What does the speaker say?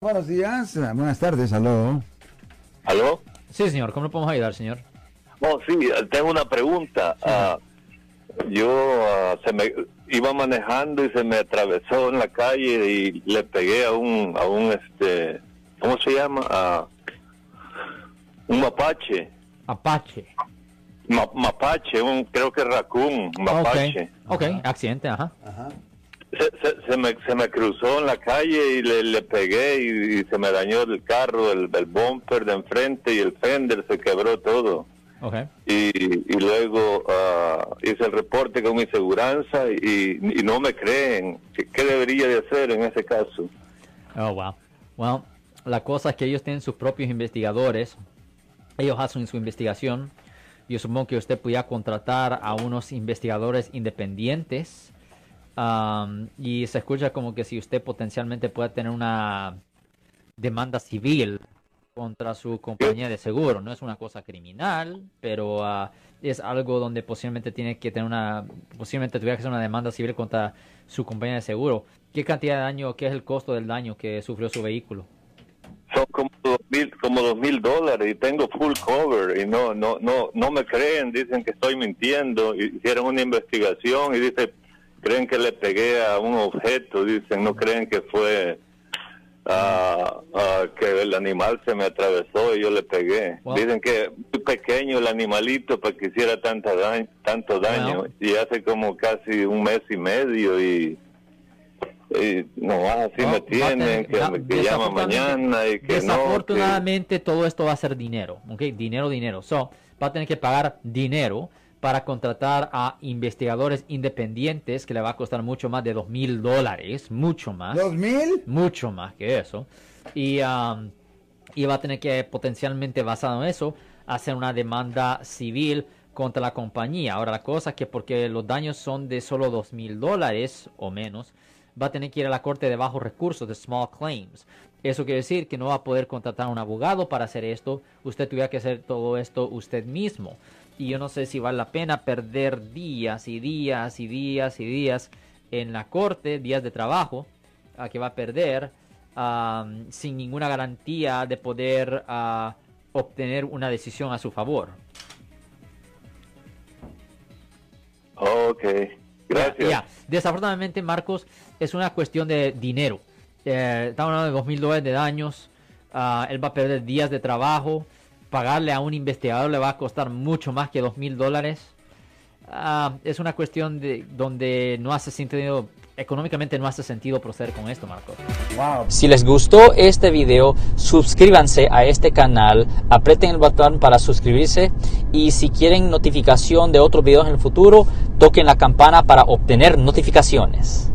Buenos días, buenas tardes, aló. ¿Aló? Sí, señor, ¿cómo le podemos ayudar, señor? Oh, sí, tengo una pregunta. Ah, yo ah, se me iba manejando y se me atravesó en la calle y le pegué a un, a un este, ¿cómo se llama? A un mapache. Apache. Ma- mapache, un, creo que raccoon, mapache. Ok, ok, accidente, ajá. Se, se, se me, se me cruzó en la calle y le, le pegué y, y se me dañó el carro, el, el bumper de enfrente y el fender se quebró todo. Y, y luego ah, hice el reporte con mi seguranza y, y no me creen. ¿Qué, qué debería de hacer en ese caso? Oh, wow. Well, la cosa es que ellos tienen sus propios investigadores. Ellos hacen su investigación. Yo supongo que usted podía contratar a unos investigadores independientes. Um, y se escucha como que si usted potencialmente puede tener una demanda civil contra su compañía de seguro. No es una cosa criminal, pero ah, es algo donde posiblemente tiene que tener una, posiblemente tuviera que hacer una demanda civil contra su compañía de seguro. ¿Qué cantidad de daño, qué es el costo del daño que sufrió su vehículo? Son como dos mil, como dos mil dólares y tengo full cover y no, no, no, no me creen. Dicen que estoy mintiendo. Hicieron una investigación y dice, creen que le pegué a un objeto. Dicen, no creen que fue ah, que el animal se me atravesó y yo le pegué. Wow. Dicen que es muy pequeño el animalito para que hiciera tanta daño, tanto daño. Wow. Y hace como casi un mes y medio y, y no, así No, me tienen, que, me- que llama mañana y que no. que- Desafortunadamente todo esto va a ser dinero, ¿ok? Dinero, dinero. So, va a tener que pagar dinero para contratar a investigadores independientes que le va a costar mucho más de dos mil dólares, mucho más. ¿Dos mil? mucho más que eso. Y, um, y va a tener que potencialmente basado en eso hacer una demanda civil contra la compañía. Ahora la cosa es que porque los daños son de solo dos mil dólares o menos, va a tener que ir a la corte de bajos recursos, de small claims. Eso quiere decir que no va a poder contratar a un abogado para hacer esto. Usted tuviera que hacer todo esto usted mismo. Y yo no sé si vale la pena perder días y días y días y días en la corte, días de trabajo, a que va a perder sin ninguna garantía de poder ah, obtener una decisión a su favor. Ok, gracias. Ya, Desafortunadamente, Marcos, es una cuestión de dinero. Eh, estamos hablando de dos mil dólares de daños. ah, él va a perder días de trabajo. Pagarle a un investigador le va a costar mucho más que dos mil dólares. Ah, es una cuestión de donde no hace sentido, económicamente no hace sentido proceder con esto, Marcos. Wow. Si les gustó este video, suscríbanse a este canal, aprieten el botón para suscribirse y si quieren notificación de otros videos en el futuro, toquen la campana para obtener notificaciones.